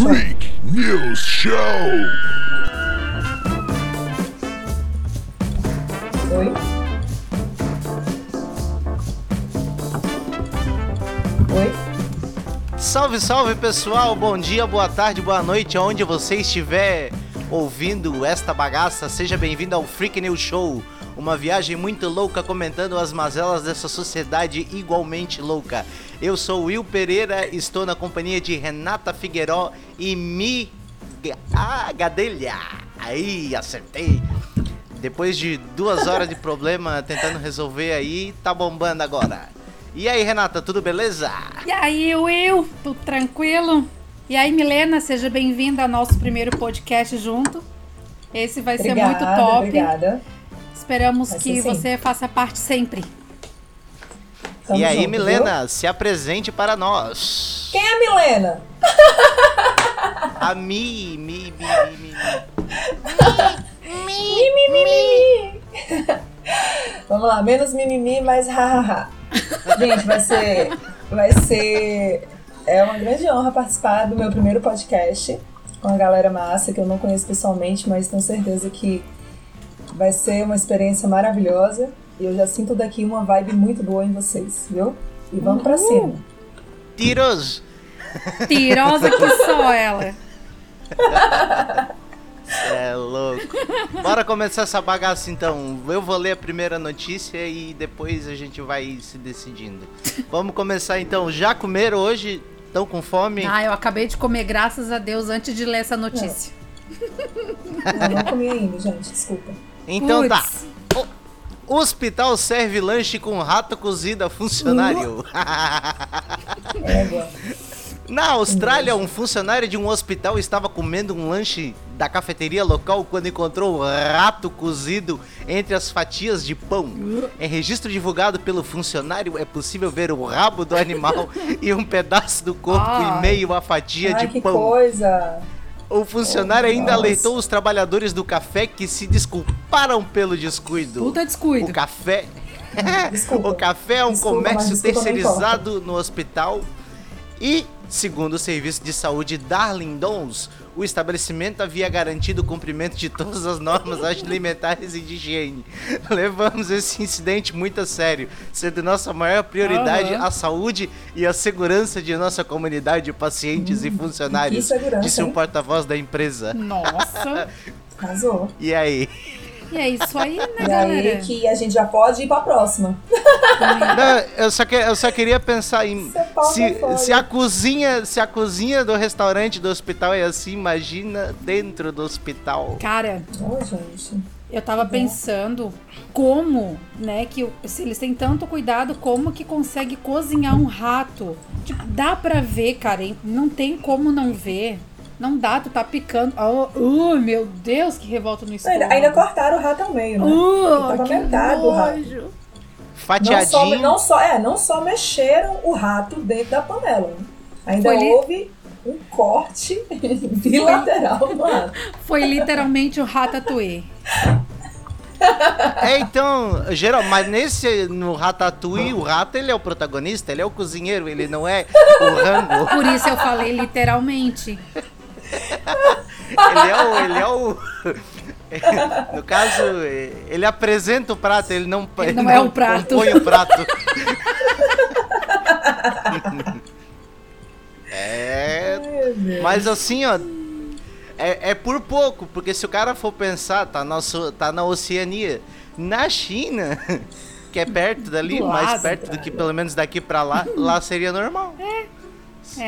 Freak News Show. Oi? Oi? Salve, salve pessoal, bom dia, boa tarde, boa noite, aonde você estiver ouvindo esta bagaça, seja bem-vindo ao Freak News Show, uma viagem muito louca comentando as mazelas dessa sociedade igualmente louca. Eu sou Will Pereira, estou na companhia de Renata Figueiró e Mi ah, Gadelha. Aí, acertei. Depois de duas horas de problema tentando resolver aí, tá bombando agora. E aí, Renata, tudo beleza? E aí, Will, tudo tranquilo? E aí, Milena, seja bem-vinda ao nosso primeiro podcast junto. Esse vai Obrigada, ser muito top. Obrigada. Esperamos que ser sim. você faça parte sempre. Tamo e aí, junto, Milena, se apresente para nós. viu? Quem é a Milena? A Mi, Mi, Mi, Mi, Mi. Mimimi! Vamos lá, menos mimimi, mais hahaha. Gente, vai ser. Vai ser. É uma grande honra participar do meu primeiro podcast com a galera massa que eu não conheço pessoalmente, mas tenho certeza que vai ser uma experiência maravilhosa. E eu já sinto daqui uma vibe muito boa em vocês, viu? E vamos pra cima. Tiros. Tirosa que só ela. É louco. Bora começar essa bagaça então. Eu vou ler a primeira notícia e depois a gente vai se decidindo. Vamos começar então. Já comeram hoje? Estão com fome? Ah, eu acabei de comer, graças a Deus, antes de ler essa notícia. Eu não comi ainda, gente, desculpa. Então tá. Puts. O hospital serve lanche com rato cozido a funcionário. Égua. Na Austrália, um funcionário de um hospital estava comendo um lanche da cafeteria local quando encontrou um rato cozido entre as fatias de pão. Em registro divulgado pelo funcionário, é possível ver o rabo do animal e um pedaço do corpo Ai. em meio à fatia Ai, de que pão. coisa! O funcionário Oh, ainda nossa. alertou os trabalhadores do café que se desculparam pelo descuido. Puta descuido. O café. O café é um Desculpa, comércio terceirizado no hospital. E, segundo o serviço de saúde Darling Dons, o estabelecimento havia garantido o cumprimento de todas as normas alimentares e de higiene. Levamos esse incidente muito a sério, sendo nossa maior prioridade Aham. a saúde e a segurança de nossa comunidade, pacientes e funcionários, disse um porta-voz da empresa. Nossa. Arrasou. E aí? E é isso aí, né, E galera? aí que a gente já pode ir pra próxima. Não, eu, só que, eu só queria pensar em. Se, se a cozinha. Se a cozinha do restaurante do hospital é assim, imagina dentro do hospital. Cara, Ô, gente. eu tava pensando como, né, que se eles têm tanto cuidado, como que consegue cozinhar um rato? Tipo, dá pra ver, cara, hein? não tem como não ver. Não dá, tu tá picando. Oh, uh, meu Deus, que revolta no estômago. Ainda, ainda cortaram o rato ao meio, né? Uh, tava que metade do rato. nojo. Não Fatiadinho. só, não, só, é, não só mexeram o rato dentro da panela. né? Ainda Foi li- houve um corte bilateral no rato. Foi literalmente o ratatouille. É, então, geral, mas nesse. No Ratatouille, o rato ele é o protagonista, ele é o cozinheiro, ele não é o rango. Por isso eu falei literalmente. Ele é o. Ele é o. No caso, ele apresenta o prato, ele não, Ele não é o prato. compõe o prato. É. Deus. Mas assim, ó. É, é por pouco, porque se o cara for pensar, tá na, tá na Oceania. Na China, que é perto dali, Do mais lado, perto do que pelo menos daqui pra lá, lá seria normal. É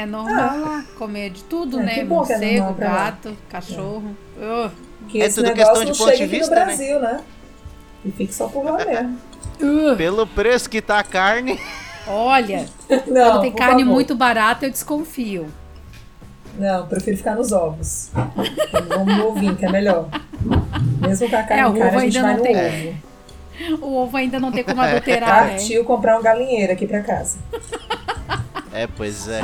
normal lá comer de tudo, É, né? é Morcego, normal pra lá. gato, cachorro. Uh, Que é tudo negócio questão de ponto de aqui vista, no né? Brasil, né? E fique só por lá mesmo. uh. Pelo preço que tá a carne. Olha, Não, quando tem carne favor. muito barata, eu desconfio. Não, prefiro ficar nos ovos. Vamos no ovinho, que é melhor. Mesmo com a carne É, o cara, ovo a gente ainda vai não no tem. ovo. O ovo ainda não tem como adulterar, né? Partiu comprar um galinheiro aqui pra casa. É, pois é.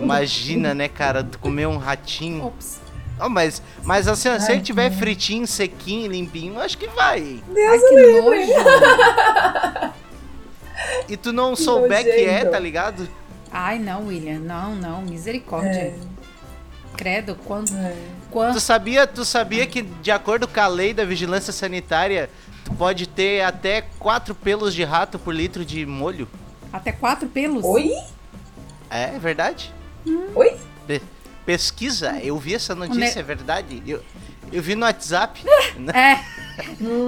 Imagina, né, cara, tu comer um ratinho. Ops. Oh, mas, mas assim, ó, se Ai, ele tiver fritinho, sequinho, limpinho, acho que vai. Ai, Deus que me nojo. E tu não souber que é, nojento. tá ligado? Ai, não, William. Não, não. Misericórdia. É. Credo, quando. É. quando Tu sabia, tu sabia que, de acordo com a lei da vigilância sanitária, tu pode ter até quatro pelos de rato por litro de molho? até quatro pelos? Oi? É, é verdade? Oi? Pe- pesquisa, eu vi essa notícia, é verdade. Eu, eu vi no WhatsApp. né? É.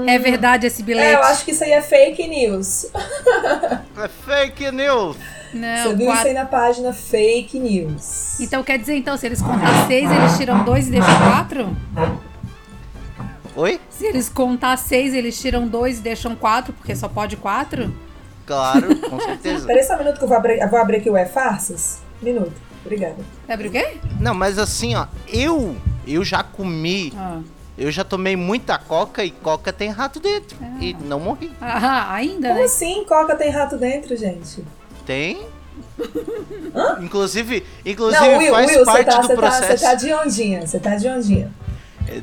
É verdade esse bilhete. É, eu acho que isso aí é fake news. É fake news. Não, Você viu quatro- isso aí na página fake news. Então quer dizer, então, se eles contar seis, eles tiram dois e deixam quatro? Oi? Se eles contar seis, eles tiram dois e deixam quatro, porque só pode quatro? Claro, com certeza. Peraí só um minuto que eu vou abrir, eu vou abrir aqui o E-Farsas. Minuto. Obrigada. Sabe o quê? Não, mas assim, ó, eu, eu já comi, Ah. eu já tomei muita coca e coca tem rato dentro. E não morri. Ah, ainda, Como né? assim? Coca tem rato dentro, gente? Tem? Inclusive, inclusive Não, Will, faz Will, parte tá, do você tá, processo. você tá de ondinha. Você tá de ondinha.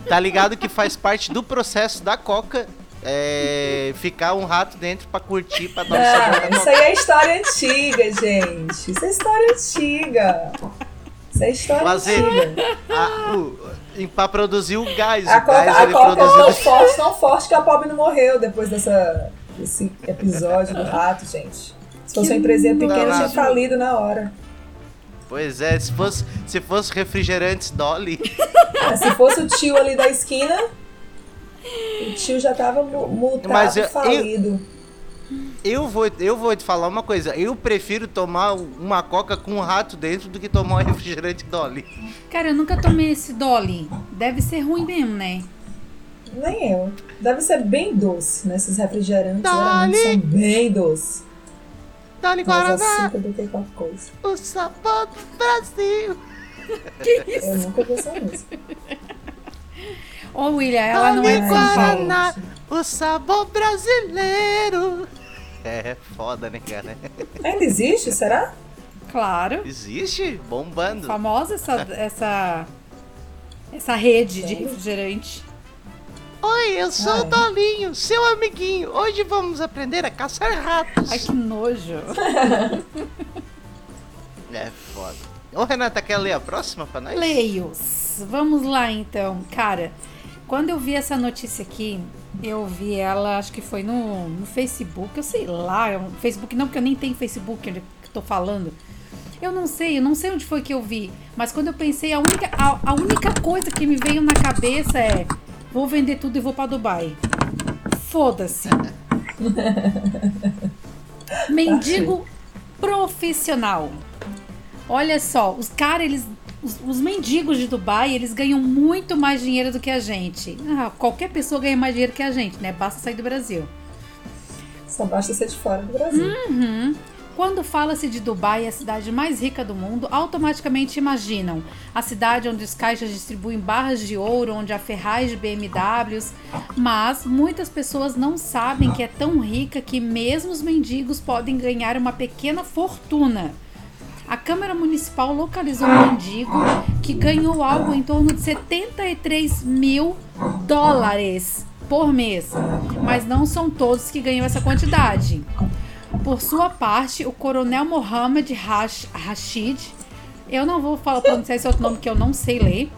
Tá ligado que faz parte do processo da coca é, ficar um rato dentro pra curtir, pra dar um sabor isso aí é história antiga, gente. Isso é história antiga. Isso é história Fazer antiga. a, o, e pra produzir o gás. A o coca, gás a ele coca é tão produzido. forte, tão forte que a pobre não morreu depois dessa, desse episódio do rato, gente. Se fosse uma empresinha pequena, tinha falido na hora. Pois é, se fosse, se fosse refrigerantes Dolly. Mas se fosse o tio ali da esquina, o tio já tava mu- multado, Mas eu- eu- falido. Eu vou, eu vou te falar uma coisa. Eu prefiro tomar uma coca com um rato dentro do que tomar um refrigerante Dolly. Cara, eu nunca tomei esse Dolly. Deve ser ruim mesmo, né? Nem eu. Deve ser bem doce, né? Esses refrigerantes geralmente são bem doces. Dolly Mais Guaraná, açúcar do que qualquer coisa. o sabor do Brasil. Eu nunca vi essa música. Ô, William, ela não é de Dolly São Paulo. O sabor brasileiro. É foda, né, cara? Ainda existe, será? Claro. Existe? Bombando. Famosa essa, essa, essa rede de refrigerante. Oi, eu sou Ai. o Dolinho, seu amiguinho. Hoje vamos aprender a caçar ratos. Ai, que nojo. É foda. Ô, Renata, quer ler a próxima pra nós? Leios. Vamos lá, então. Cara, quando eu vi essa notícia aqui, eu vi ela, acho que foi no, no Facebook, eu sei lá, é Facebook não, porque eu nem tenho Facebook onde eu tô falando. Eu não sei, eu não sei onde foi que eu vi, mas quando eu pensei, a única, a, a única coisa que me veio na cabeça é: vou vender tudo e vou pra Dubai. Foda-se. Mendigo profissional. Olha só, os caras, eles. Os, os mendigos de Dubai, eles ganham muito mais dinheiro do que a gente. Ah, qualquer pessoa ganha mais dinheiro que a gente, né? Basta sair do Brasil. Só basta ser de fora do Brasil. Uhum. Quando fala-se de Dubai, a cidade mais rica do mundo, automaticamente imaginam a cidade onde os caixas distribuem barras de ouro, onde há ferrais de BMWs, mas muitas pessoas não sabem que é tão rica que mesmo os mendigos podem ganhar uma pequena fortuna. A Câmara Municipal localizou um mendigo que ganhou algo em torno de 73 mil dólares por mês, mas não são todos que ganham essa quantidade. Por sua parte, o coronel Mohammed Rash- Rashid, eu não vou falar pronunciar esse outro nome que eu não sei ler,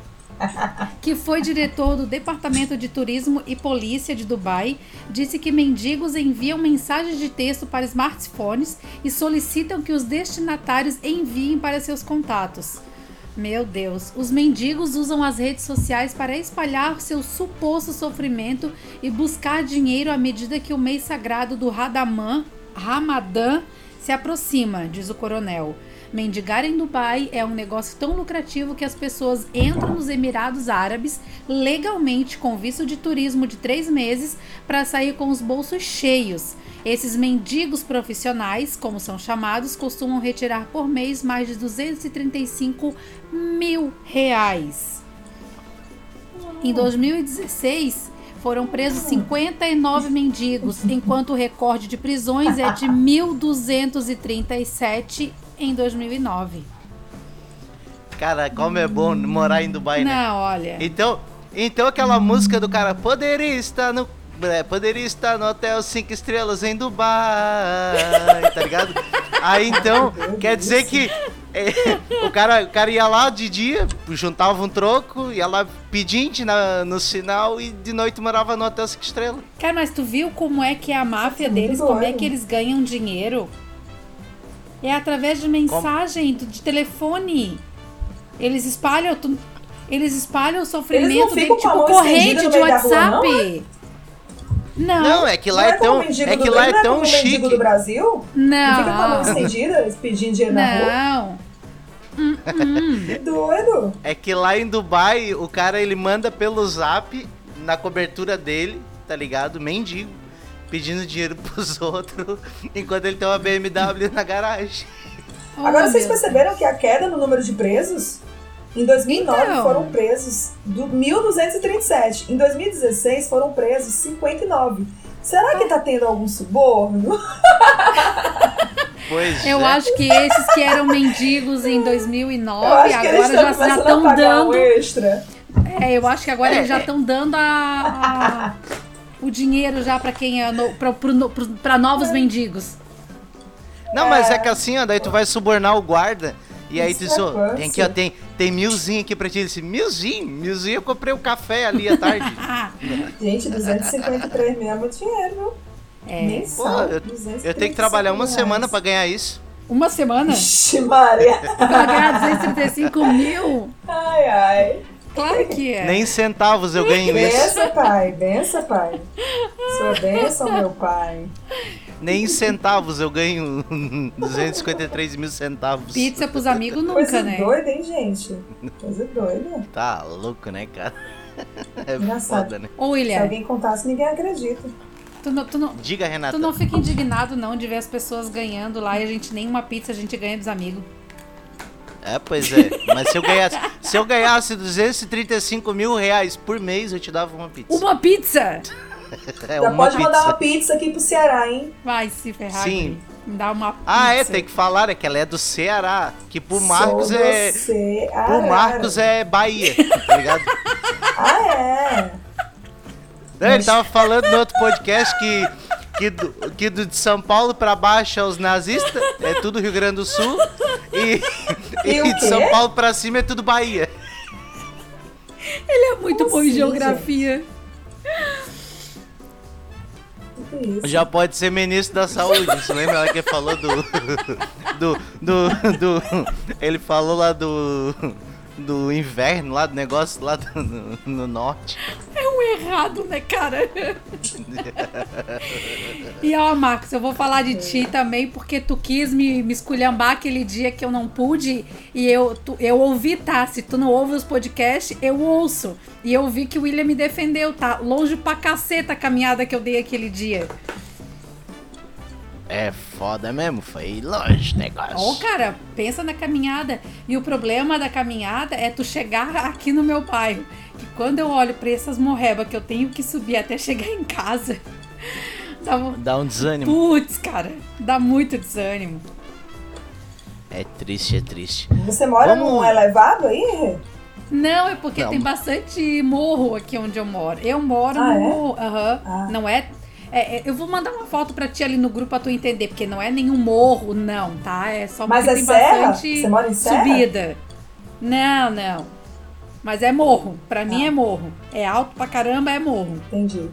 que foi diretor do Departamento de Turismo e Polícia de Dubai, disse que mendigos enviam mensagens de texto para smartphones e solicitam que os destinatários enviem para seus contatos. Meu Deus, os mendigos usam as redes sociais para espalhar seu suposto sofrimento e buscar dinheiro à medida que o mês sagrado do Radaman, Ramadã se aproxima, diz o coronel. Mendigar em Dubai é um negócio tão lucrativo que as pessoas entram nos Emirados Árabes legalmente com visto de turismo de três meses para sair com os bolsos cheios. Esses mendigos profissionais, como são chamados, costumam retirar por mês mais de 235 mil reais. Em 2016, foram presos 59 mendigos, enquanto o recorde de prisões é de 1.237 em 2009. Cara, como é bom morar em Dubai, né? Não, olha. Então, então aquela música do cara poderia estar no é, poderia estar no hotel 5 estrelas em Dubai, tá ligado? Aí então, quer dizer que É, o, cara, o cara ia lá de dia, juntava um troco, ia lá pedinte na, no sinal e de noite morava no hotel Cinco Estrelas. Cara, mas tu viu como é que é a máfia deles, como é que eles ganham dinheiro? É através de mensagem, do- de telefone. Eles espalham. tu- eles espalham o sofrimento com a tipo corrente de da rua, não, WhatsApp. Não, Não, é que lá Não é como tão, é que lá não é tão como chique. do Brasil? Não fica com a mão estendida, pedindo dinheiro na rua? Não. Que doido. É que lá em Dubai, o cara ele manda pelo zap, na cobertura dele, tá ligado? Mendigo, pedindo dinheiro pros outros, enquanto ele tem uma BMW na garagem. Oh, Agora, vocês meu perceberam que a queda no número de presos? Em 2009 Então. foram presos do 1.237. Em 2016 foram presos 59. Será que tá tendo algum suborno? Pois Eu é. acho que esses que eram mendigos em 2009, Eu acho que eles agora já estão um dando. extra. É, eu acho que agora É, eles já é. estão dando a, a- o dinheiro já pra quem é no, pra, pro- no- pro- pra novos mendigos. Não, mas é que assim, ó, daí tu vai subornar o guarda. E aí tu diz, ó, tem aqui, ó, tem, tem milzinho aqui pra ti. Ele disse, milzinho? Milzinho, eu comprei um café ali à tarde. Ah, Gente, 253 mil é muito dinheiro, viu? é. Mensal. Pô, eu, eu tenho que trabalhar uma semana pra ganhar isso. Uma semana? Ixi, Maria. Pra ganhar 235 mil? Ai, ai. Claro que é. Nem centavos eu ganho isso. Benção, pai. Benção, pai. Sua bênção, meu pai. Nem centavos eu ganho 253 mil centavos. Pizza pros amigos nunca, Coisa né? doida, hein, gente? Coisa doida. Tá louco, né, cara? É Engraçado. foda, né? Ô, Se William, alguém contasse, ninguém acredita. tu não, tu, não, Diga, Renata. tu não fica indignado não de ver as pessoas ganhando lá e a gente nem uma pizza a gente ganha dos amigos. É, pois é. Mas se eu ganhasse, se eu ganhasse 235 mil reais por mês, eu te dava uma pizza. Uma pizza! É, Já uma pode pizza. mandar uma pizza aqui pro Ceará, hein? Vai se ferrar, Sim. Guri. Me dá uma pizza. Ah, é, tem que falar, é que ela é do Ceará. Que pro Marcos Sou é. do Ceará. Pro Marcos é Bahia, tá ligado? Ah, é? Não, ele tava falando no outro podcast que, que, do, que do de São Paulo pra baixo é os nazistas, é tudo Rio Grande do Sul. E, E e de? São Paulo pra cima é tudo Bahia. Ele é muito Como bom em assim, geografia. Que é isso? Já pode ser ministro da saúde. Você lembra lá que ele falou do. Do. Do. do ele falou lá do. Do inverno, lá do negócio lá do- no, no norte. Errado, né, cara? e ó, Marcos, eu vou falar de ti também, porque tu quis me, me esculhambar aquele dia que eu não pude. E eu, tu- eu ouvi, tá? Se tu não ouve os podcasts, eu ouço. E eu vi que o William me defendeu, tá? Longe pra caceta a caminhada que eu dei aquele dia. É foda mesmo, foi longe o negócio. Ô, cara, pensa na caminhada. E o problema da caminhada é tu chegar aqui no meu bairro. Quando eu olho pra essas morrebas que eu tenho que subir até chegar em casa, dá um... Dá um desânimo. Putz, cara, dá muito desânimo. É triste, é triste. Você mora Vamos- num elevado aí? Não, é porque Não. tem bastante morro aqui onde eu moro. Eu moro Ah, no. Aham. Ah. Não é, é- é- Eu vou mandar uma foto pra ti ali no grupo pra tu entender, porque não é nenhum morro, não, tá? É só Mas porque é tem serra? bastante Você mora em serra? subida. Não, não. Mas é morro. Pra mim Ah. é morro. É alto pra caramba, é morro. Entendi.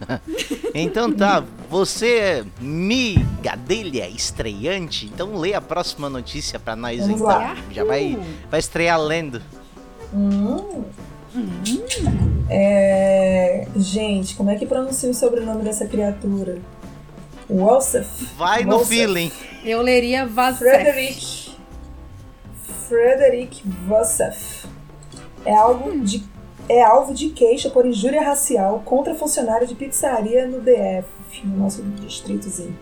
Então tá, você é migadelha estreante, então lê a próxima notícia pra nós Vamos então. lá. Já vai, vai estrear lendo. Hum. É... Gente, como é que pronuncia o sobrenome dessa criatura? Wolsef. Vai no Wolsef. feeling. Eu leria Vazef. Frederick. Frederick Wolsef. É algo de é alvo de queixa por injúria racial contra funcionário de pizzaria no DF, no nosso distritozinho.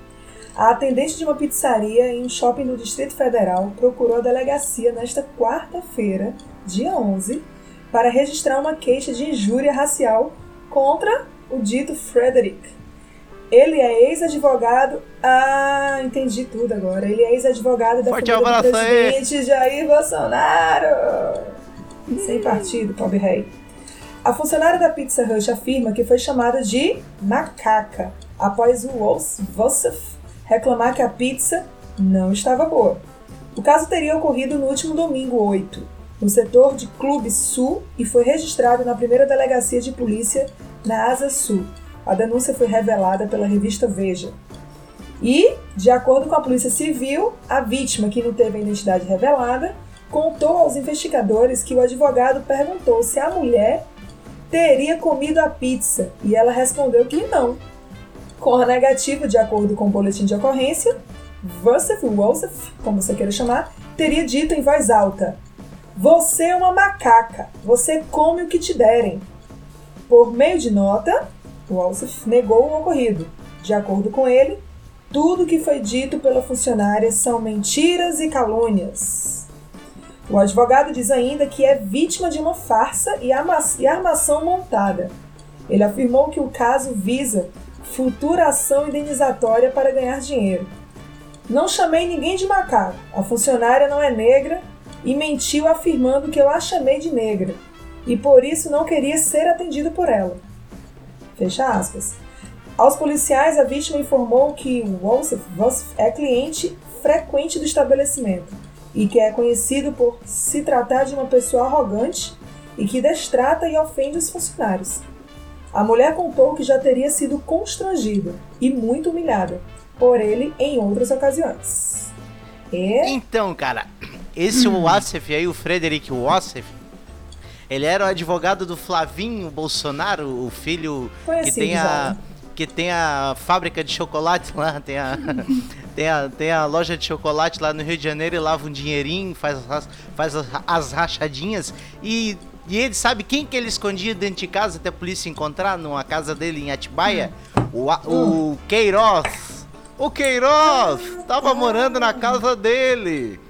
A atendente de uma pizzaria em um shopping do Distrito Federal procurou a delegacia nesta quarta-feira, dia 11, para registrar uma queixa de injúria racial contra o dito Frederick. Ele é ex-advogado. Ah, entendi tudo agora. Ele é ex-advogado da Forte família do abraço aí. presidente Jair Bolsonaro. Sem partido, pobre rei. A funcionária da Pizza Hut afirma que foi chamada de macaca após o Wolf- reclamar que a pizza não estava boa. O caso teria ocorrido no último domingo 8, no setor de Clube Sul, e foi registrado na primeira delegacia de polícia na Asa Sul. A denúncia foi revelada pela revista Veja. E, de acordo com a Polícia Civil, a vítima, que não teve a identidade revelada, contou aos investigadores que o advogado perguntou se a mulher teria comido a pizza e ela respondeu que não. Com a negativa, de acordo com o boletim de ocorrência, Vassef, Wolsef, como você queira chamar, teria dito em voz alta: Você é uma macaca, você come o que te derem. Por meio de nota, Wolsef negou o ocorrido. De acordo com ele, tudo que foi dito pela funcionária são mentiras e calúnias. O advogado diz ainda que é vítima de uma farsa e armação montada. Ele afirmou que o caso visa futura ação indenizatória para ganhar dinheiro. Não chamei ninguém de macaco. A funcionária não é negra e mentiu afirmando que eu a chamei de negra e por isso não queria ser atendido por ela. Fecha aspas. Aos policiais, a vítima informou que Wolf é cliente frequente do estabelecimento e que é conhecido por se tratar de uma pessoa arrogante e que destrata e ofende os funcionários. A mulher contou que já teria sido constrangida e muito humilhada por ele em outras ocasiões. E... Então, cara, esse hum. Wassef aí, o Frederick Wassef, ele era o advogado do Flavinho Bolsonaro, o filho Conhecido, que tem a que tem a fábrica de chocolate lá, tem a, tem a, tem a loja de chocolate lá no Rio de Janeiro e lava um dinheirinho, faz, faz as, as rachadinhas e e ele sabe quem que ele escondia dentro de casa até a polícia encontrar numa casa dele em Atibaia? O, o Queiroz. O Queiroz tava morando na casa dele.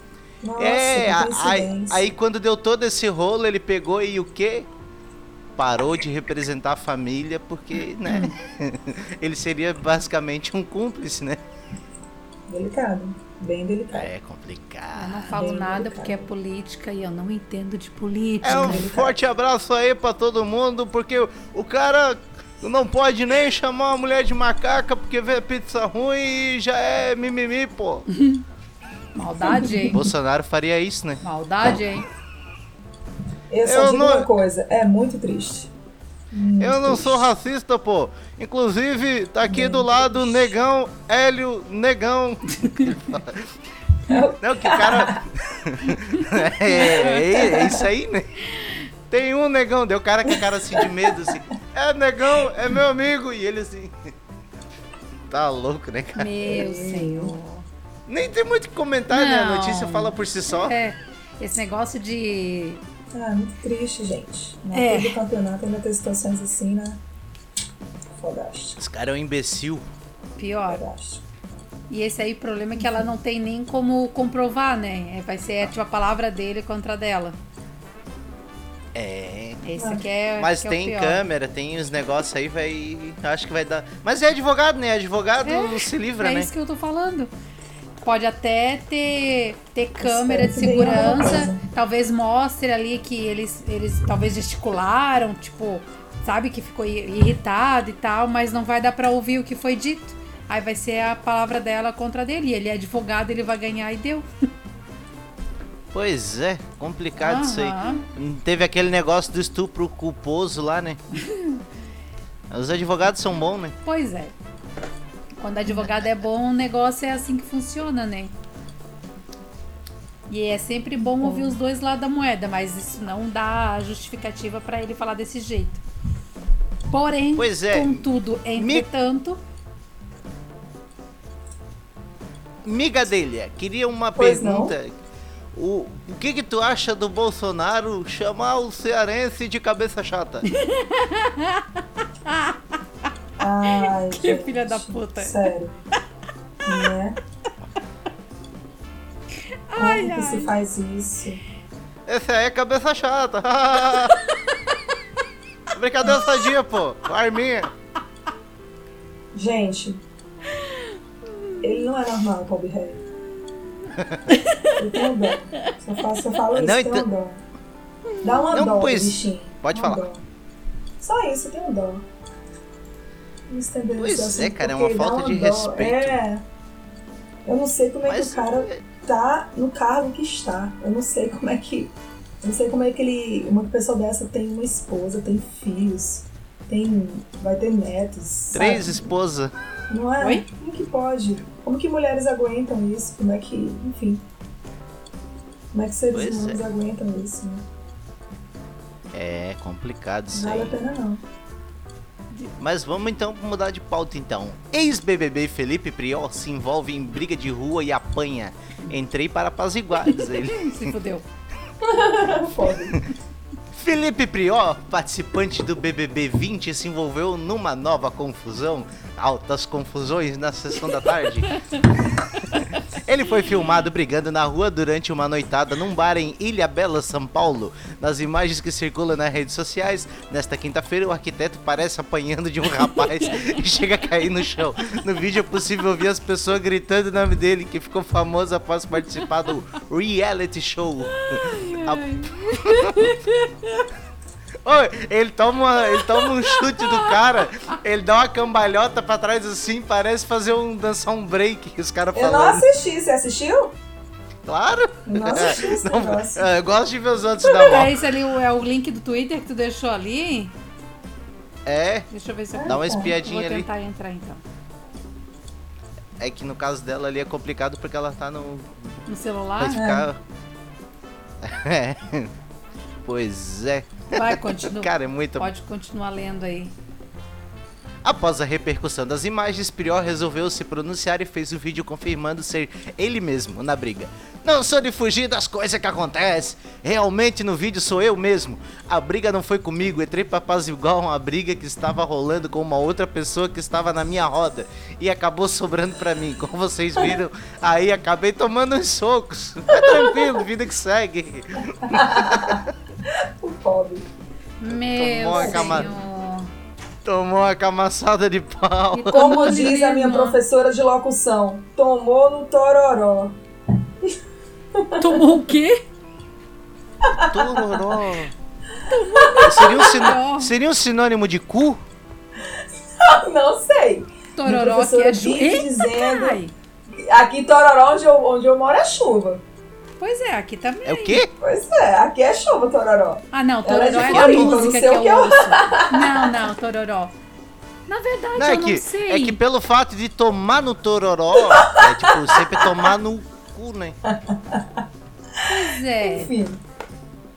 Nossa, é, aí, aí quando deu todo esse rolo, ele pegou e o quê? Parou de representar a família porque, né? ele seria basicamente um cúmplice, né? Delicado. Bem delicado. É complicado. Eu não falo Bem nada delicado. porque é política e eu não entendo de política. É um forte abraço aí pra todo mundo, porque o cara não pode nem chamar uma mulher de macaca porque vê pizza ruim e já é mimimi, pô. Maldade, hein? Bolsonaro faria isso, né? Maldade, hein? Eu só Eu digo não- uma coisa, é muito triste. Muito Eu não triste. sou racista, pô. Inclusive, tá aqui do lado Negão, Hélio Negão. Não, que o cara. é, é, é isso aí, né? Tem um negão, deu cara com a cara assim de medo, assim. É negão, é meu amigo. E ele assim. Tá louco, né, cara? Meu senhor. Nem tem muito o que comentar, né? A Não. notícia fala por si só. É, esse negócio de. Ah, muito triste, gente. Na É. altura do campeonato ainda tem situações assim, né? Fodástico, Esse cara é um imbecil. Pior. fodástico. E esse aí, o problema é que ela não tem nem como comprovar, né? É, Vai ser é, tipo a palavra dele contra a dela. É. Esse aqui é. Mas que é o tem pior. câmera, tem os negócios aí, vai. Acho que vai dar. Mas é advogado, né? Advogado É, se livra, é né? isso que eu tô falando. Pode até ter, ter câmera de segurança, talvez mostre ali que eles, eles talvez gesticularam, tipo, sabe, que ficou irritado e tal, mas não vai dar pra ouvir o que foi dito. Aí vai ser a palavra dela contra dele. E ele é advogado, ele vai ganhar e deu. Pois é, complicado isso aí. Aham. Teve aquele negócio do estupro culposo lá, né? Os advogados são bons, né? Pois é. Quando advogado é bom, o negócio é assim que funciona, né? E é sempre bom ouvir os dois lados da moeda, mas isso não dá justificativa pra ele falar desse jeito. Porém, Pois é. contudo, entretanto, Miga dele, queria uma Pois não. pergunta. O, o que que tu acha do Bolsonaro chamar o cearense de cabeça chata? Ai, Que gente, filha da puta. Sério. Né? Como Ai, que ai. se faz isso? Esse aí é cabeça chata. Brincadeira sadia, pô. Arminha. Gente, ele não é normal, Harry. Dó. Se eu falo, se eu falo isso, Não, eu tenho então- dó. Dá uma Não, dó, pois, bichinho. pode Uma falar. dó. Só isso, eu tenho dó. Estender Pois esse é, cara, é uma falta dá de dó. respeito. É. Eu não sei como é Mas que o cara está no cargo que está. Eu não sei como é que. Eu não sei como é que ele. Uma pessoa dessa tem uma esposa, tem filhos, tem. vai ter netos. Três esposas. Não é? Oi? Como que pode? Como que mulheres aguentam isso? Como é que. Enfim. Como é que seres Pois humanos aguentam isso? Né? É complicado isso Não vale a pena não. Mas vamos então mudar de pauta então. Ex-BBB Felipe Prior se envolve em briga de rua e apanha. Entrei para apaziguar, diz ele. Se fudeu. Foda. Felipe Prior, participante do BBB 20, se envolveu numa nova confusão, altas confusões na sessão da tarde. Ele foi filmado brigando na rua durante uma noitada num bar em Ilha Bela, São Paulo. Nas imagens que circulam nas redes sociais, nesta quinta-feira o arquiteto parece apanhando de um rapaz e chega a cair no chão. No vídeo é possível ouvir as pessoas gritando o nome dele, que ficou famoso após participar do reality show. Oi, ele toma, ele toma um chute do cara, ele dá uma cambalhota pra trás assim, parece fazer um dançar um break, os caras Eu não falando. assisti, você assistiu? Claro. Não assisti esse Não, negócio. é, eu gosto de ver os outros dar É mal. esse ali, é o link do Twitter que tu deixou ali? É, Deixa eu ver se eu dá uma Vou vou espiadinha ali. tentar entrar então. É que no caso dela ali é complicado porque ela tá no. No celular? Pode ficar. É. Pois é. Vai, continua. Cara, é muito Pode continuar lendo aí. Após a repercussão das imagens, Prior resolveu se pronunciar e fez o vídeo confirmando ser ele mesmo na briga. Não sou de fugir das coisas que acontecem. Realmente no vídeo sou eu mesmo. A briga não foi comigo, entrei pra apaziguar uma briga que estava rolando com uma outra pessoa que estava na minha roda e acabou sobrando pra mim. Como vocês viram, aí acabei tomando uns socos. Mas tranquilo, vida que segue. O pobre. Meu Tomou a cama- senhor. Tomou uma camaçada de pau. E Como diz a minha professora de locução, tomou no tororó. Tomou o quê? Tororó. Seria um, sino- seria um sinônimo de cu? Não sei. Tororó que é chu... vive Eita, dizendo-. Aqui Tororó, onde eu, onde eu moro, é chuva. Pois é, aqui também. É o quê? Pois é, aqui é chuva, Tororó. Ah, não, é Tororó é, Floripa, não música que o que eu eu- ouço. Não, não, Tororó. Na verdade, Não, eu é não que, sei. é que pelo fato de tomar no tororó, é tipo sempre tomar no cu, né? Pois é. Enfim.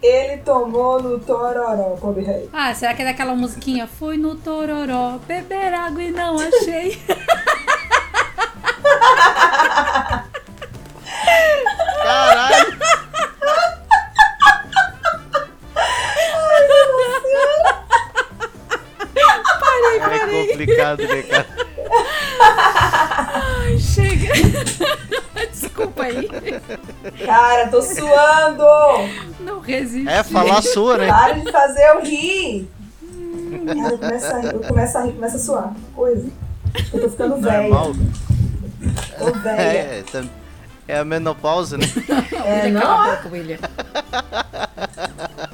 Ele tomou no tororó, pobre rei. Ah, será que é daquela musiquinha? Fui no Tororó, beber água e não achei. complicado, né, cara? Ai, chega. Desculpa aí. Cara, tô suando! Não resisti. É falar sua, né? Para de fazer eu rir! Cara, eu começo a rir, eu começo a rir, começo a suar. Coisa. Acho que eu tô ficando velha. Normal. Tô velha. É, tam- é a menopausa, né? É, não? cala a boca, William.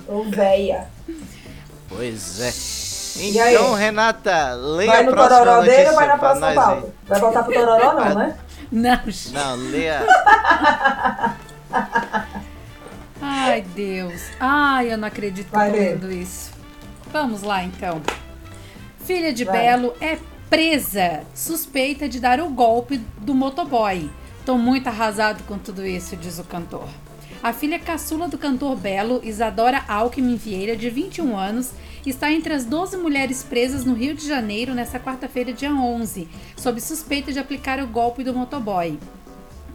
Tô velha. Pois é. E aí? Então, Renata, leia Vai a no próxima tororó dele ou notícia vai na próxima nós pauta? Vai voltar pro tororó não, né? Não. Não, leia. Ai, Deus. Ai, eu não acredito que eu tô lendo isso. Vamos lá, então. Filha de Vai. Belo é presa, suspeita de dar o golpe do motoboy. Tô muito arrasado com tudo isso, diz o cantor. A filha caçula do cantor Belo, Isadora Alckmin Vieira, de 21 anos, está entre as 12 mulheres presas no Rio de Janeiro nesta quarta-feira, dia 11, sob suspeita de aplicar o golpe do motoboy.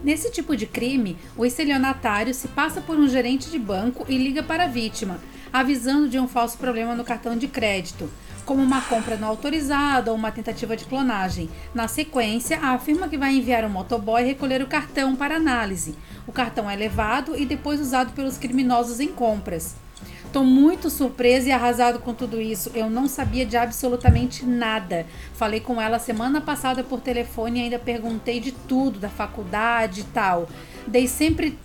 Nesse tipo de crime, o estelionatário se passa por um gerente de banco e liga para a vítima, avisando de um falso problema no cartão de crédito, como uma compra não autorizada ou uma tentativa de clonagem. Na sequência, afirma que vai enviar um motoboy recolher o cartão para análise. O cartão é levado e depois usado pelos criminosos em compras. Tô muito surpresa e arrasado com tudo isso. Eu não sabia de absolutamente nada. Falei com ela semana passada por telefone e ainda perguntei de tudo, da faculdade e tal. Dei sempre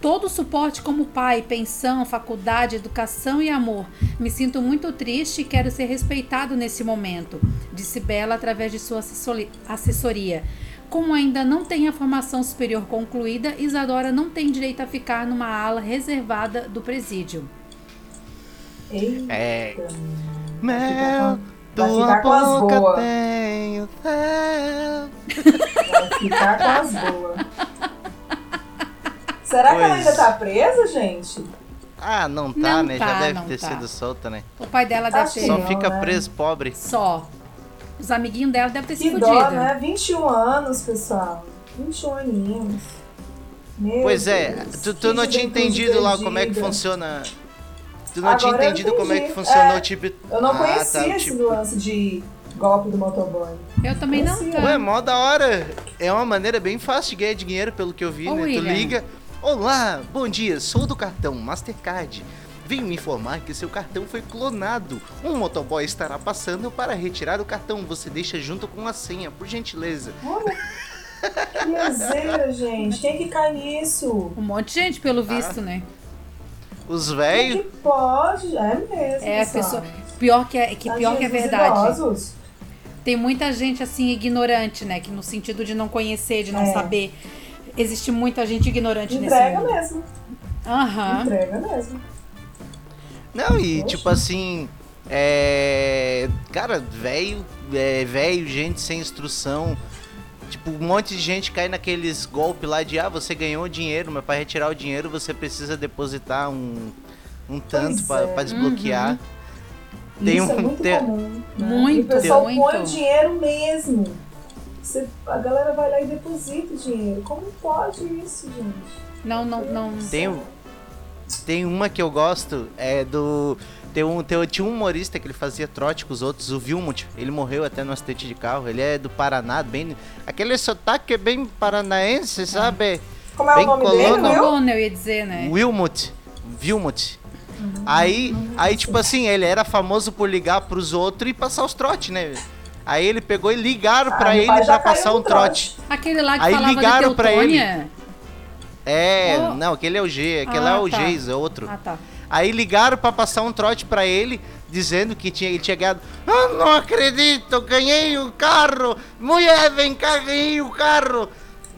todo o suporte como pai, pensão, faculdade, educação e amor. Me sinto muito triste e quero ser respeitado nesse momento, disse Bela através de sua assessori- assessoria. Como ainda não tem a formação superior concluída, Isadora não tem direito a ficar numa ala reservada do presídio. Eita. É. Mel, tua ficar com as boca tem o céu. Vai ficar com as boas. Será que ela Pois. ainda tá presa, gente? Ah, não tá, Não né? tá, Já deve ter tá. sido solta, né? O pai dela deve Acho ter Só fica né? preso pobre. só. Os amiguinhos dela devem ter se Que fudido. dó, né? 21 anos, pessoal. 21 aninhos. Meu Pois é, Deus. tu, tu não tinha entendido lá como é que funciona. Tu não Agora tinha entendido como é que funcionou, É, tipo. Eu não Ah, conhecia tá, esse tipo- lance de golpe do motoboy. Eu também não tá. Ué, mó da hora. É uma maneira bem fácil de ganhar dinheiro, pelo que eu vi, Ô, né? Tu William. liga. Olá, bom dia, sou do cartão Mastercard. Vim me informar que seu cartão foi clonado. Um motoboy estará passando para retirar o cartão. Você deixa junto com a senha, por gentileza. Olha, que lezeira, gente. Quem que cai nisso? Um monte de gente, pelo visto, né? Os velhos. que pode? É mesmo, É, pessoa. Pior que é, que pior que é dos verdade. idosos. Tem muita gente assim ignorante, né? Que no sentido de não conhecer, de não É. saber. Existe muita gente ignorante Entrega nesse mundo. mesmo. Aham. Entrega mesmo. Não, e Poxa. tipo assim. É. Cara, velho, é, velho, gente sem instrução. Tipo, um monte de gente cai naqueles golpes lá de ah, você ganhou dinheiro, mas para retirar o dinheiro você precisa depositar um, um tanto Pois é. para desbloquear. Uhum. Tem Isso é um- muito tem- comum. né? Muito, E o pessoal muito. põe o dinheiro mesmo. Você- a galera vai lá e deposita o dinheiro. Como pode isso, gente? Não, não, não. Tem, um- tem uma que eu gosto, é do. Tem um, tem, tinha um humorista que ele fazia trote com os outros, o Vilmut. Ele morreu até no acidente de carro. Ele é do Paraná, bem. Aquele sotaque é bem paranaense, sabe? Como é Bem o nome colono. dele? Colono, eu ia dizer, né? Wilmut. Vilmut. Aí, aí, tipo assim, ele era famoso por ligar pros outros e passar os trotes, né? Aí ele pegou e ligaram pra Ah, meu ele já pra caiu passar um trote. Aquele lá que Aí falava ligaram de pra ele. É, Oh. não, aquele é o G, aquele Ah, é o tá. Geis, é outro. Ah, tá. Aí ligaram pra passar um trote pra ele, dizendo que tinha, ele tinha ganhado. Ah, não acredito, ganhei o carro! Mulher, vem cá, ganhei o carro!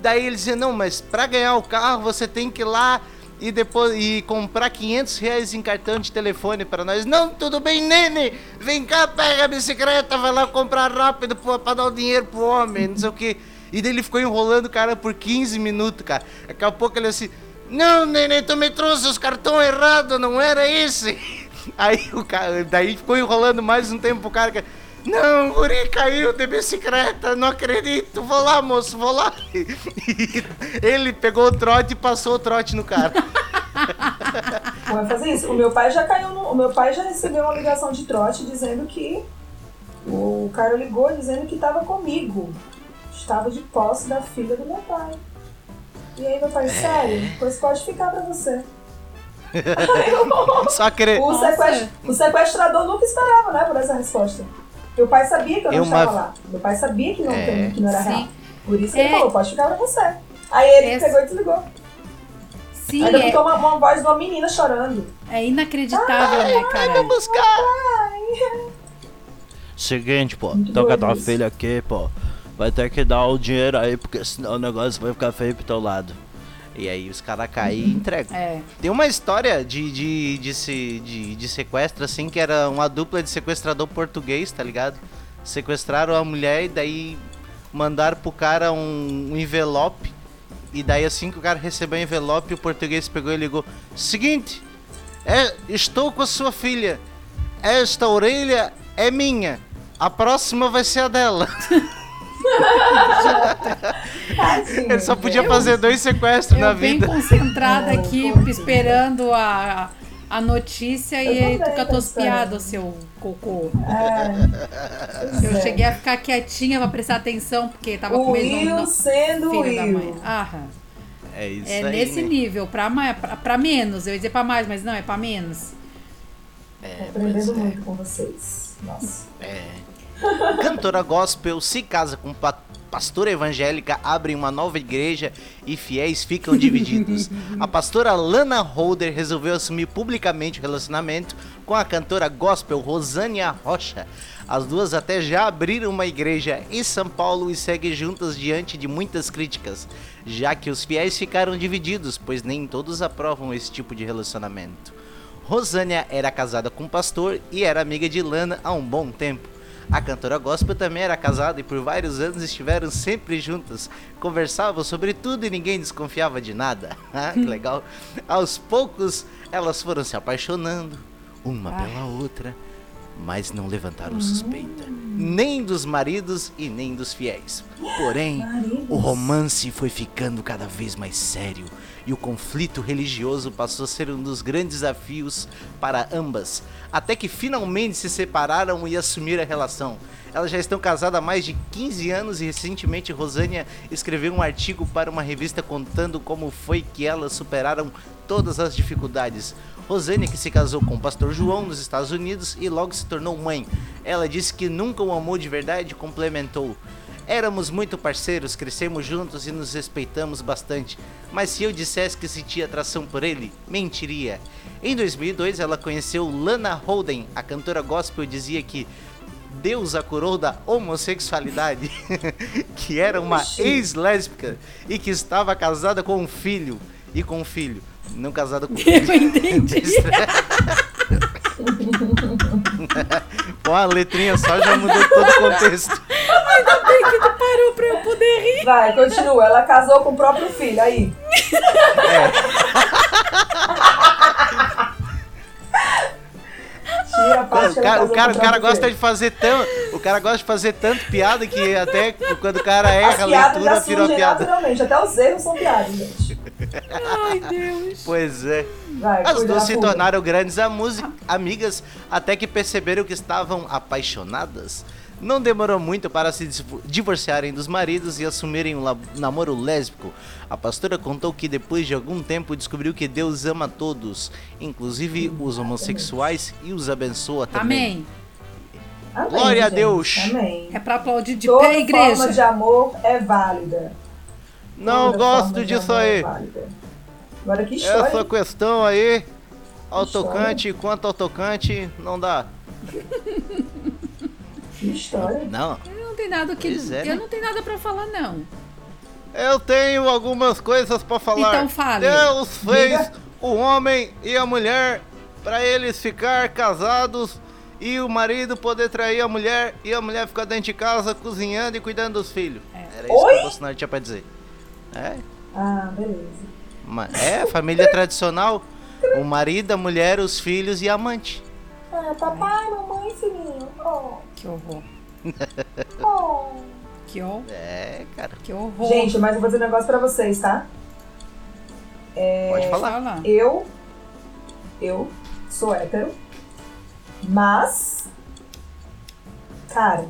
Daí ele dizia, não, mas pra ganhar o carro você tem que ir lá e depois e comprar 500 reais em cartão de telefone pra nós. Não, tudo bem, nene! Vem cá, pega a bicicleta, vai lá comprar rápido pra, pra dar o dinheiro pro homem, não sei o que. E daí ele ficou enrolando o cara por 15 minutos, cara. Daqui a pouco ele assim, não, neném, tu me trouxe os cartões errados, não era esse. Aí o cara, daí ficou enrolando mais um tempo o cara. Não, guri caiu de bicicleta, não acredito. Vou lá, moço, vou lá. E ele pegou o trote e passou o trote no cara. Vai fazer isso. O meu pai já caiu no. O meu pai já recebeu uma ligação de trote dizendo que. O cara ligou dizendo que estava comigo. Estava de posse da filha do meu pai. E aí, meu pai, sério? Pois pode ficar pra você. Só querer. O, sequest- o sequestrador nunca esperava, né, por essa resposta. Meu pai sabia que eu não Eu estava uma- lá. Meu pai sabia que não, É. que não era Sim. real. Por isso É. ele falou, pode ficar pra você. Aí ele Essa- pegou e desligou. Sim, Ainda é, botou uma, uma voz de uma menina chorando. é inacreditável, né, cara? Vamos buscar. Seguinte, pô, Muito tô com a tua filha aqui, pô. Vai ter que dar o dinheiro aí, porque senão o negócio vai ficar feio pro teu lado. E aí os caras caem e entregam. É. Tem uma história de, de, de, se- de, de sequestro, assim, que era uma dupla de sequestrador português, tá ligado? Sequestraram a mulher e daí mandaram pro cara um, um envelope. E daí assim que o cara recebeu o envelope, o português pegou e ligou. Seguinte, é, estou com a sua filha. Esta orelha é minha. A próxima vai ser a dela. Tadinho, Ele só podia gente. fazer dois sequestros na Eu bem vida. concentrada aqui, esperando a, a notícia Eu e aí tu com as piadas, seu cocô. É. Eu é. cheguei a ficar quietinha pra prestar atenção, porque tava com O medo de Will não- sendo filho da mãe. Ah, É isso é aí, nesse né? nível, pra, pra, pra menos. Eu ia dizer pra mais, mas não, é pra menos. É, Tô aprendendo é. muito com vocês. Nossa. É. Cantora gospel se casa com pa pastora evangélica, abre uma nova igreja e fiéis ficam divididos. A pastora Lana Holder resolveu assumir publicamente o relacionamento com a cantora gospel Rosânia Rocha. As duas até já abriram uma igreja em São Paulo e seguem juntas diante de muitas críticas, já que os fiéis ficaram divididos, pois nem todos aprovam esse tipo de relacionamento. Rosânia era casada com pastor e era amiga de Lana há um bom tempo. A cantora gospel também era casada e por vários anos estiveram sempre juntas. Conversavam sobre tudo e ninguém desconfiava de nada. Ah, que legal. Aos poucos, elas foram se apaixonando, uma pela outra, mas não levantaram suspeita. Nem dos maridos e nem dos fiéis. Porém, o romance foi ficando cada vez mais sério e o conflito religioso passou a ser um dos grandes desafios para ambas, até que finalmente se separaram e assumiram a relação. Elas já estão casadas há mais de 15 anos e recentemente Rosânia escreveu um artigo para uma revista contando como foi que elas superaram todas as dificuldades. Rosânia, que se casou com o pastor João nos Estados Unidos e logo se tornou mãe. Ela disse que nunca o amou de verdade e complementou. Éramos muito parceiros, crescemos juntos e nos respeitamos bastante. Mas se eu dissesse que sentia atração por ele, mentiria. Em 2002, ela conheceu Lana Holden, a cantora gospel dizia que Deus a curou da homossexualidade, que era uma ex-lésbica e que estava casada com um filho e com um filho, não casada com um filho. Eu entendi. Com a letrinha só já mudou todo o contexto. Ainda bem que tu parou pra eu poder rir. Vai, continua. Ela casou com o próprio filho, aí. Tira a parte O cara, o cara, o cara gosta filho. de fazer tão, o cara gosta de fazer tanto piada que até quando o cara erra a leitura já virou piada. naturalmente. Até os erros são piadas, gente. Ai, Deus. Pois é. Vai, As duas se tornaram grandes amigas até que perceberam que estavam apaixonadas. Não demorou muito para se divo- divorciarem dos maridos e assumirem um namoro lésbico. A pastora contou que depois de algum tempo descobriu que Deus ama todos, inclusive os homossexuais, e os abençoa também. Amém. Amém, Glória a. Deus. Amém. É pra aplaudir de Toda pé, igreja. forma de amor é válida. Não Toda gosto disso é aí. válida. Agora que história. Essa questão aí, ao tocante, quanto ao tocante, não dá. Que história. Não. Eu não tenho nada que. Pois é, né? Eu não tenho nada pra falar, não. Eu tenho algumas coisas pra falar. Então fale. Deus fez Diga. o homem e a mulher pra eles ficar casados e o marido poder trair a mulher e a mulher ficar dentro de casa cozinhando e cuidando dos filhos. Era isso Oi? que o Bolsonaro tinha pra dizer. É, Ah, beleza. é família tradicional. O marido, a mulher, os filhos e a amante. Ah, papai, mamãe, filhinho. Oh, Que horror. oh. Que horror. É, cara. Que horror. Gente, mas eu vou dizer um negócio pra vocês, tá? Pode falar. Fala. Eu, eu sou hétero, mas, cara,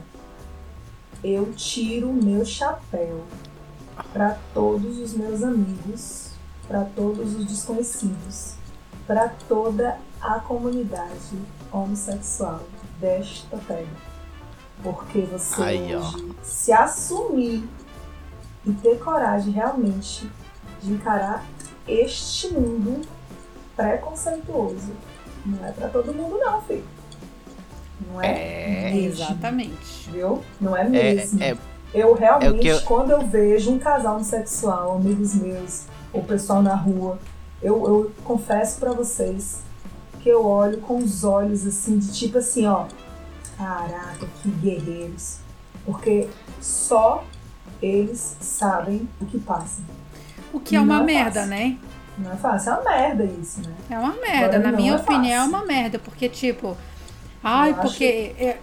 eu tiro o meu chapéu pra todos os meus amigos, pra todos os desconhecidos, pra toda a comunidade homossexual desta terra. Porque você Aí, hoje se assumir e ter coragem realmente de encarar este mundo preconceituoso. Não é pra todo mundo não, filho. Não é, É, mesmo, Exatamente. viu? Não é É, mesmo. é, Eu realmente, É o que eu- quando eu vejo um casal homossexual, amigos meus, ou pessoal na rua, eu, eu confesso pra vocês que eu olho com os olhos assim, de tipo assim, ó, caraca, que guerreiros. Porque só eles sabem o que passa. O que é uma é merda, fácil. né? Não é fácil, é uma merda isso, né? É uma merda. Agora Na minha é opinião, fácil. é uma merda. Porque, tipo, ai, Eu acho- porque. é,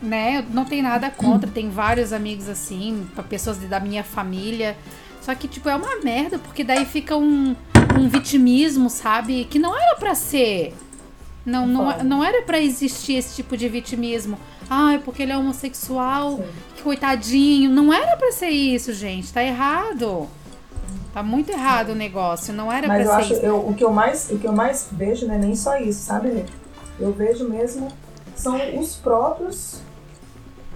né, não tem nada contra, tem vários amigos assim, pessoas da minha família. Só que, tipo, é uma merda, porque daí fica um, um vitimismo, sabe? Que não era pra ser. Não, não, não era pra existir esse tipo de vitimismo. Ai, porque ele é homossexual, que coitadinho. Não era pra ser isso, gente. Tá errado. Tá muito errado o negócio. Não era Mas eu pra ser acho, eu, o, que eu mais, o que eu mais vejo não é nem só isso, sabe? Eu vejo mesmo, são os próprios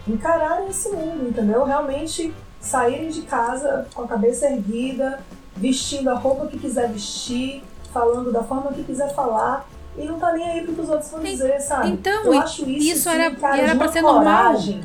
encararem esse mundo, entendeu? Realmente saírem de casa com a cabeça erguida, vestindo a roupa que quiser vestir, falando da forma que quiser falar. E não tá nem aí pro que os outros vão dizer, sabe? então, eu e- acho isso, isso assim, era- cara, e era de pra uma ser normal. coragem.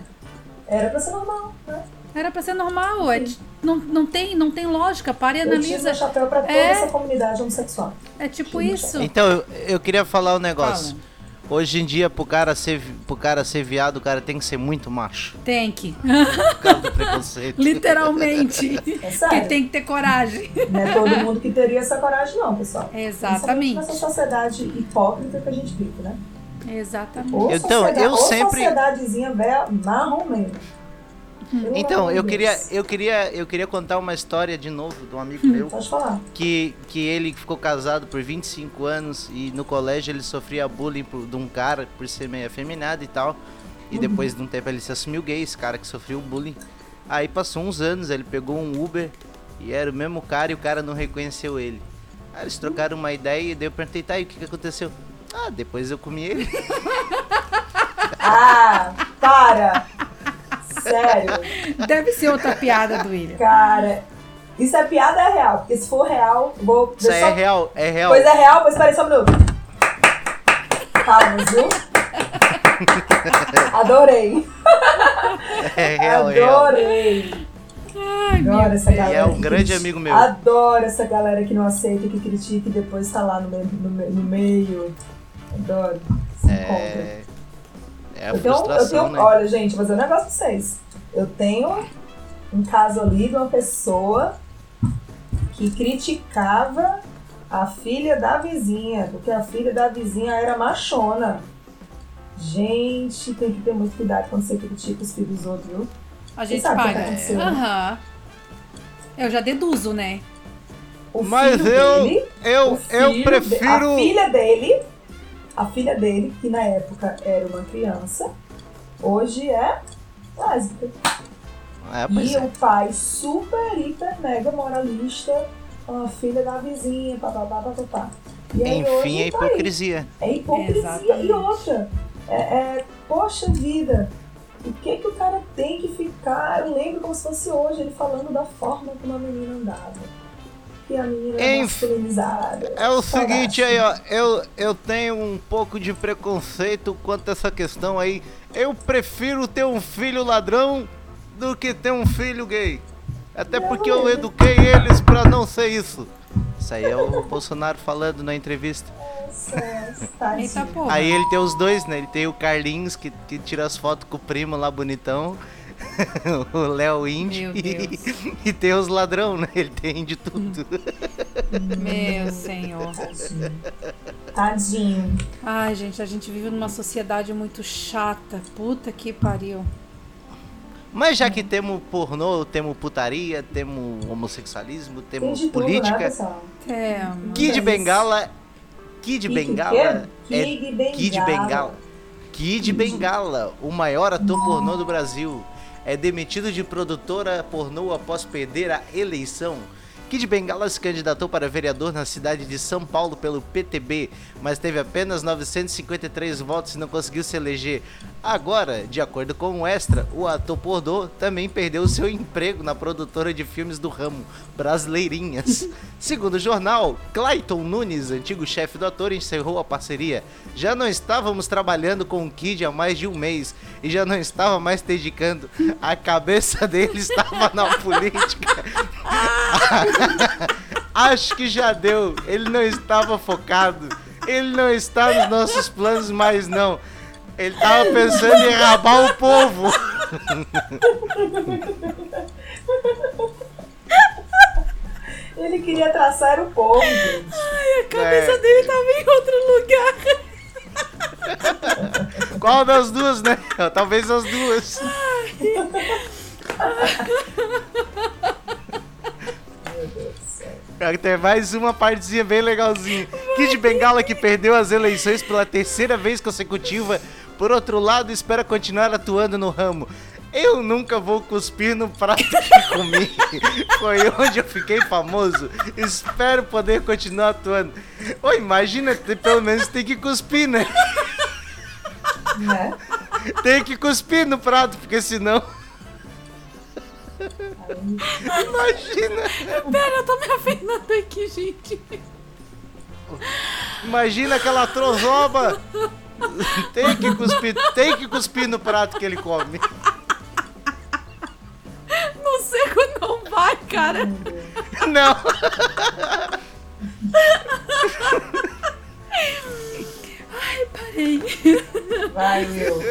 Era pra ser normal, né? Era pra ser normal. É, não, não, tem, não tem lógica. Para e Eu tiro analisa. chapéu pra toda É. essa comunidade homossexual. É tipo meu isso. Então, eu, eu queria falar um negócio. Fala. Hoje em dia, pro cara, ser, pro cara ser viado, o cara tem que ser muito macho. Tem que. Por causa do preconceito. Literalmente. É que sério. tem que ter coragem. Não é todo mundo que teria essa coragem, não, pessoal. Exatamente. Nessa sociedade hipócrita que a gente vive, né? Exatamente. Ou Então, eu ou sempre- sociedadezinha velha marrom mesmo. Então, eu queria, eu queria, eu queria contar uma história de novo de um amigo meu Pode falar. que, que ele ficou casado por 25 anos e no colégio ele sofria bullying por, de um cara por ser meio afeminado e tal. E depois de um tempo ele se assumiu gay, esse cara que sofreu bullying. Aí passou uns anos, ele pegou um Uber e era o mesmo cara e o cara não reconheceu ele. Aí eles trocaram uma ideia e daí eu perguntei, tá, e o que, que aconteceu? Ah, depois eu comi ele. Ah, para! Sério, Deve ser outra piada do William. cara. Isso é piada é real, porque se for real, eu vou. Isso é só- real, é real. Pois é real, pois peraí só um minuto. Calma, viu? Adorei. É real, é real. Adorei. Ai, meu Adoro essa galera. é um grande amigo meu. Adoro essa galera que não aceita, que critica e depois tá lá no meio. No, me- no meio. Adoro. Se encontra. É, é a eu tenho, eu frustração, tenho, né? olha, gente, vou fazer um negócio pra vocês. Eu tenho um caso ali de uma pessoa que criticava a filha da vizinha, porque a filha da vizinha era machona. Gente, tem que ter muito cuidado quando você critica os filhos dos outros, viu? A gente sabe o que paga. aconteceu, né? Aham. Eu já deduzo, né? O Mas eu, dele, eu, o eu filho de- prefiro. a filha dele, a filha dele, que na época era uma criança, hoje é lésbica. É, E é. o pai super, hiper, mega moralista, a filha da vizinha, papapá, papapá. E aí Enfim, hoje é tá aí. hipocrisia. É hipocrisia. Exatamente. E outra, é, é, poxa vida, o que que o cara tem que ficar? Eu lembro como se fosse hoje, ele falando da forma como a menina andava. A menina masculinizada. É o seguinte aí, ó. Eu, eu tenho um pouco de preconceito quanto a essa questão aí. Eu prefiro ter um filho ladrão do que ter um filho gay. Até porque eu é. eduquei eles pra não ser isso. Isso aí é o Bolsonaro falando na entrevista. Eita porra. Aí ele tem os dois, né? Ele tem o Carlinhos, que, que tira as fotos com o primo lá bonitão. o Léo. Meu E, Deus. e tem os ladrão, né? Ele tem de tudo. Meu senhor. Tadinho. Ai, gente, a gente vive numa sociedade muito chata. Puta que pariu. Mas já que temos pornô, temos putaria, temos homossexualismo, Tem temos de tudo, né, política. É, Kid Mas- Bengala. Kid Kid Bengala. É Kid Bengala. Kid Bengala. Kid Bengala, o maior ator pornô do Brasil. É demitido de produtora pornô após perder a eleição. Kid Bengala se candidatou para vereador na cidade de São Paulo pelo PTB, mas teve apenas 953 votos e não conseguiu se eleger. Agora, de acordo com o Extra, o ator pornô também perdeu seu emprego na produtora de filmes do ramo, Brasileirinhas. Segundo o jornal, Clayton Nunes, antigo chefe do ator, encerrou a parceria. Já não estávamos trabalhando com o Kid há mais de um mês e já não estava mais dedicando. A cabeça dele estava na política. Acho que já deu. Ele não estava focado. Ele não está nos nossos planos mais não. Ele tava pensando em rabar o povo. Ele queria traçar o povo, gente. a cabeça É. dele tava em outro lugar. Qual das duas, né? Talvez as duas. Meu Deus Tem mais uma partezinha bem legalzinha. Kid Bengala que perdeu as eleições pela terceira vez consecutiva. Por outro lado, espera continuar atuando no ramo. Eu nunca vou cuspir no prato que comi. Foi onde eu fiquei famoso. Espero poder continuar atuando. Ô, imagina, pelo menos tem que cuspir, né? Né? Tem que cuspir no prato, porque senão. Imagina, Pera, eu tô me afinando aqui, gente. imagina aquela trozoba. Tem que cuspir, tem que cuspir no prato que ele come. No seco não vai, cara. Não. Ai, parei. Vai, Will.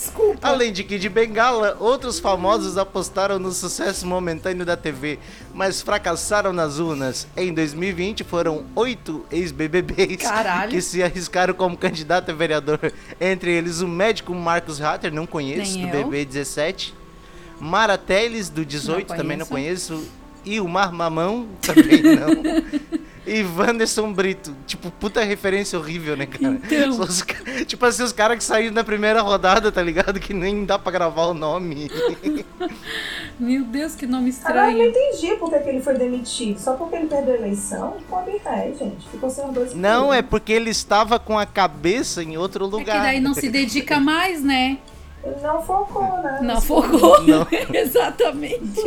Desculpa. Além de que de Bengala, outros famosos apostaram no sucesso momentâneo da TV, mas fracassaram nas urnas. Em 2020 foram oito ex-BBBs que se arriscaram como candidato a vereador. Entre eles o médico Marcos Hatter, não conheço, Nem do eu. BB 17. Mara Teles, do 18, Não também não conheço. E o Mar Mamão, também não. E Wanderson Brito. Tipo, puta referência horrível, né, cara? Então. Os tipo assim, os caras que saíram na primeira rodada, tá ligado? Que nem dá pra gravar o nome. Meu Deus, que nome Agora eu não estranho. entendi por que ele foi demitido. Só porque ele perdeu a eleição? Pode é, gente. Ficou sem os dois. Não, é porque ele estava com a cabeça em outro É que lugar. daí não se dedica mais, né? Não focou, né? Não Nesse- focou. Não. Exatamente.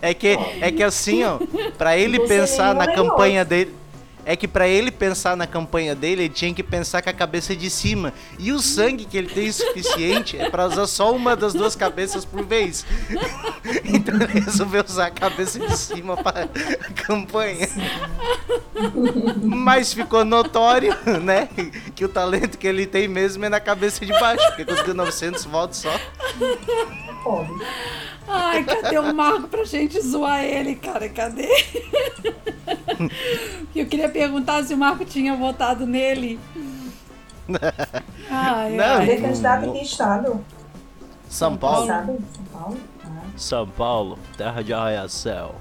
É que, é que assim, ó, pra ele Você pensar na campanha dele. É que pra ele pensar na campanha dele, ele tinha que pensar com a cabeça de cima. E o sangue que ele tem suficiente é pra usar só uma das duas cabeças por vez. Então ele resolveu usar a cabeça de cima pra campanha. Mas ficou notório, né? Que o talento que ele tem mesmo é na cabeça de baixo. Porque conseguiu 900 votos só. Pode. Ai, cadê o Marco pra gente zoar ele, cara? Cadê? Eu queria perguntar se o Marco tinha votado nele. Ai, Não. Ele é candidato em que estado? São Paulo. Estado? São Paulo? Ah. São Paulo, terra de arraial-céu.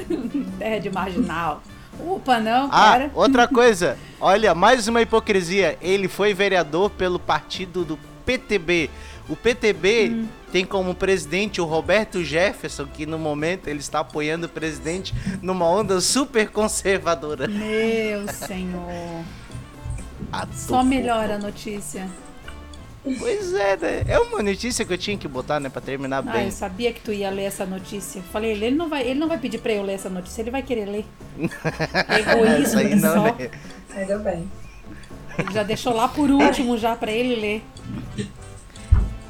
Terra de marginal. Opa, não, Ah, cara. outra coisa. Olha, mais uma hipocrisia. Ele foi vereador pelo partido do PTB. O PTB Hum. tem como presidente o Roberto Jefferson, que no momento ele está apoiando o presidente numa onda super conservadora. Meu senhor. Ah, Só melhora a notícia. Pois é, né? É uma notícia que eu tinha que botar, né, pra terminar Ah, bem. eu sabia que tu ia ler essa notícia. Falei, ele não vai, ele não vai pedir pra eu ler essa notícia, ele vai querer ler. Essa Egoísmo aí não, só. né? Ainda bem. Ele já deixou lá por último já pra ele ler.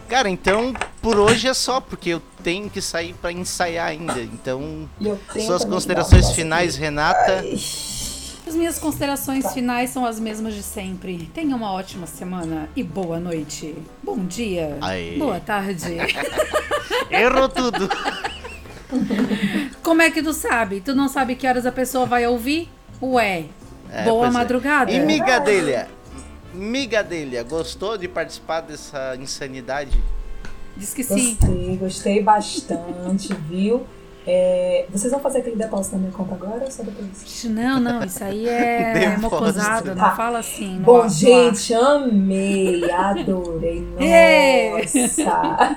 Cara, então por hoje é só, porque eu tenho que sair pra ensaiar ainda. Então, E suas considerações finais, Renata. As minhas considerações finais são as mesmas de sempre. Tenha uma ótima semana e boa noite. Bom dia. Aê. Boa tarde. Errou tudo. Como é que tu sabe? Tu não sabe que horas a pessoa vai ouvir? Ué. É, boa é. madrugada. E Migadelha? Migadelha, gostou de participar dessa insanidade? Diz que sim. Gostei, gostei bastante, viu? É, vocês vão fazer aquele depósito na minha conta agora ou só depois? Não, não, isso aí é mocosada, não Tá. fala assim. no Bom, ar- gente, amei, adorei. Nossa!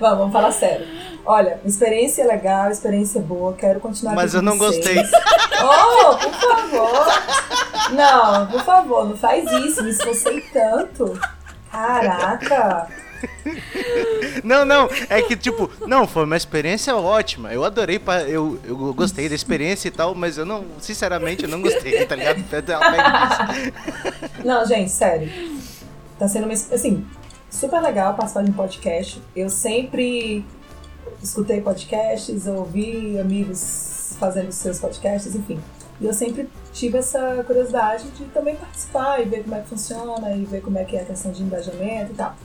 vamos, vamos falar sério. Olha, experiência legal, experiência boa, quero continuar Mas eu não vocês. gostei. Oh, por favor! Não, por favor, não faz isso, me esforcei tanto. Caraca! Não, não, é que tipo, não, foi uma experiência ótima. Eu adorei, eu, eu gostei da experiência e tal, mas eu não, sinceramente, eu não gostei, tá ligado? Não, gente, sério. Tá sendo uma, assim, super legal participar de um podcast. Eu sempre escutei podcasts, ouvi amigos fazendo seus podcasts, enfim. E eu sempre tive essa curiosidade de também participar e ver como é que funciona e ver como é que é a questão de engajamento e tal.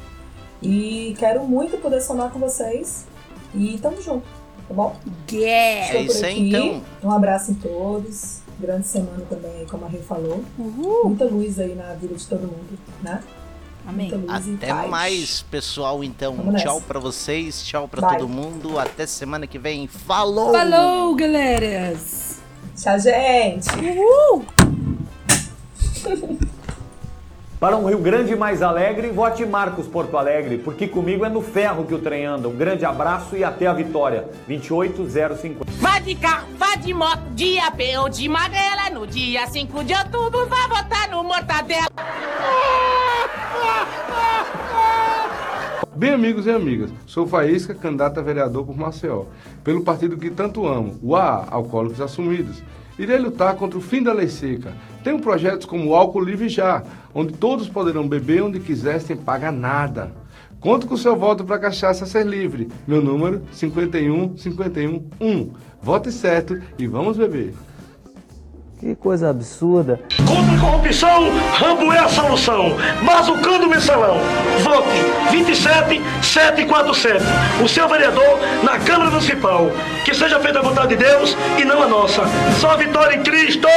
E quero muito poder somar com vocês e tamo junto, tá bom? Yeah. É isso aí, então. Um abraço em todos. Grande semana também, como a Rê falou. Uhul. Muita luz aí na vida de todo mundo, né? Amém. Até paz. mais, pessoal, então. Vamos. Tchau pra vocês, tchau pra Bye. todo mundo. Até semana que vem. Falou! Falou, galeras! Tchau, gente! Uhul! Para um Rio Grande mais alegre, vote Marcos Porto Alegre, porque comigo é no ferro que o trem anda. Um grande abraço e até a vitória. 28050. Vá de carro, vá de moto, de AP ou de magrela. No dia 5 de outubro, vá votar no Mortadela. Bem, amigos e amigas, sou Faísca, candidato a vereador por Maceió, pelo partido que tanto amo, o AA, Alcoólicos Assumidos. Irei lutar contra o fim da lei seca. Tenho projetos como o Álcool Livre Já, onde todos poderão beber onde quiser sem pagar nada. Conto com seu voto para a cachaça ser livre. Meu número 51 51 1. Vote certo e vamos beber. Que coisa absurda. Contra a corrupção, Rambo é a solução. Bazucando o mensalão. Vote 27747. O seu vereador na Câmara Municipal. Que seja feita a vontade de Deus e não a nossa. Só a vitória em Cristo!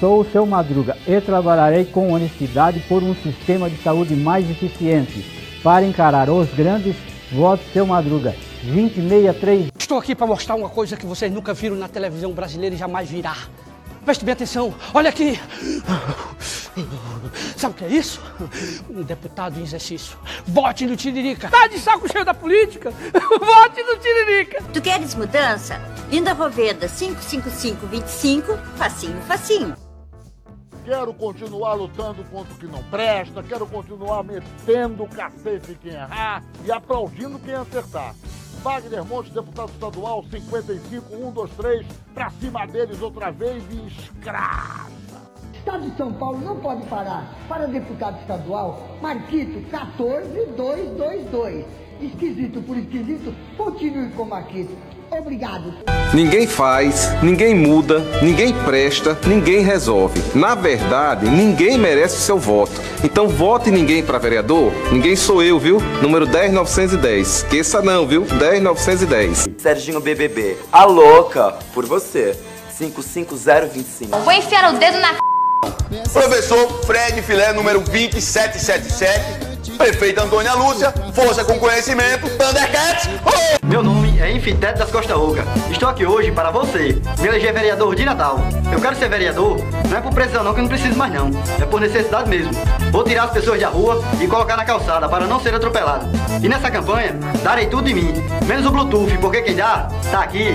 Sou o seu Madruga e trabalharei com honestidade por um sistema de saúde mais eficiente. Para encarar os grandes, voto seu Madruga. 2063. Estou aqui para mostrar uma coisa que vocês nunca viram na televisão brasileira e jamais virá. Preste bem atenção, olha aqui. Sabe o que é isso? Um deputado em exercício. Vote no Tiririca. Tá de saco cheio da política? Vote no Tiririca. Tu queres mudança? Linda Roveda 55525, facinho, facinho. Quero continuar lutando contra o que não presta, quero continuar metendo o cacete em quem errar e aplaudindo quem acertar. Wagner Monte, deputado estadual, 55123, pra cima deles outra vez e escrava. Estado de São Paulo não pode parar. Para deputado estadual, Marquito 14222. Esquisito por esquisito, continue com Marquito. Obrigado. Ninguém faz, ninguém muda, ninguém presta, ninguém resolve. Na verdade, ninguém merece seu voto. Então vote ninguém para vereador. Ninguém sou eu, viu? Número 10910. Esqueça não, viu? 10910. Serginho BBB, a louca por você. 55025. Vou enfiar o dedo na Professor Fred Filé, número 2777. Prefeita Antônia Lúcia, força com conhecimento, Thundercats! Oh! Meu nome é Infiteto das Costa Oca. Estou aqui hoje para você, me eleger vereador de Natal. Eu quero ser vereador, não é por pressão não, que eu não preciso mais não. É por necessidade mesmo. Vou tirar as pessoas da rua e colocar na calçada para não ser atropelado. E nessa campanha, darei tudo de mim, menos o Bluetooth, porque quem dá, tá aqui.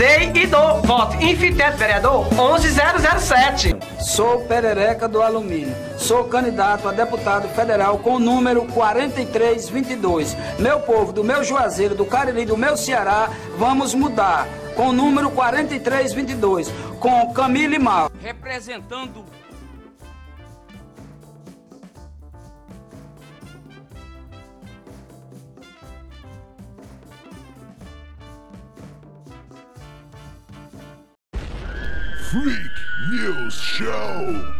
Dei e dou. Voto Infiteto Vereador 11007. Sou Perereca do Alumínio. Sou candidato a deputado federal com o número 4322. Meu povo, do meu Juazeiro, do Cariri, do meu Ceará, vamos mudar. Com o número 4322. Com Camille Mal. Representando Freak News Show.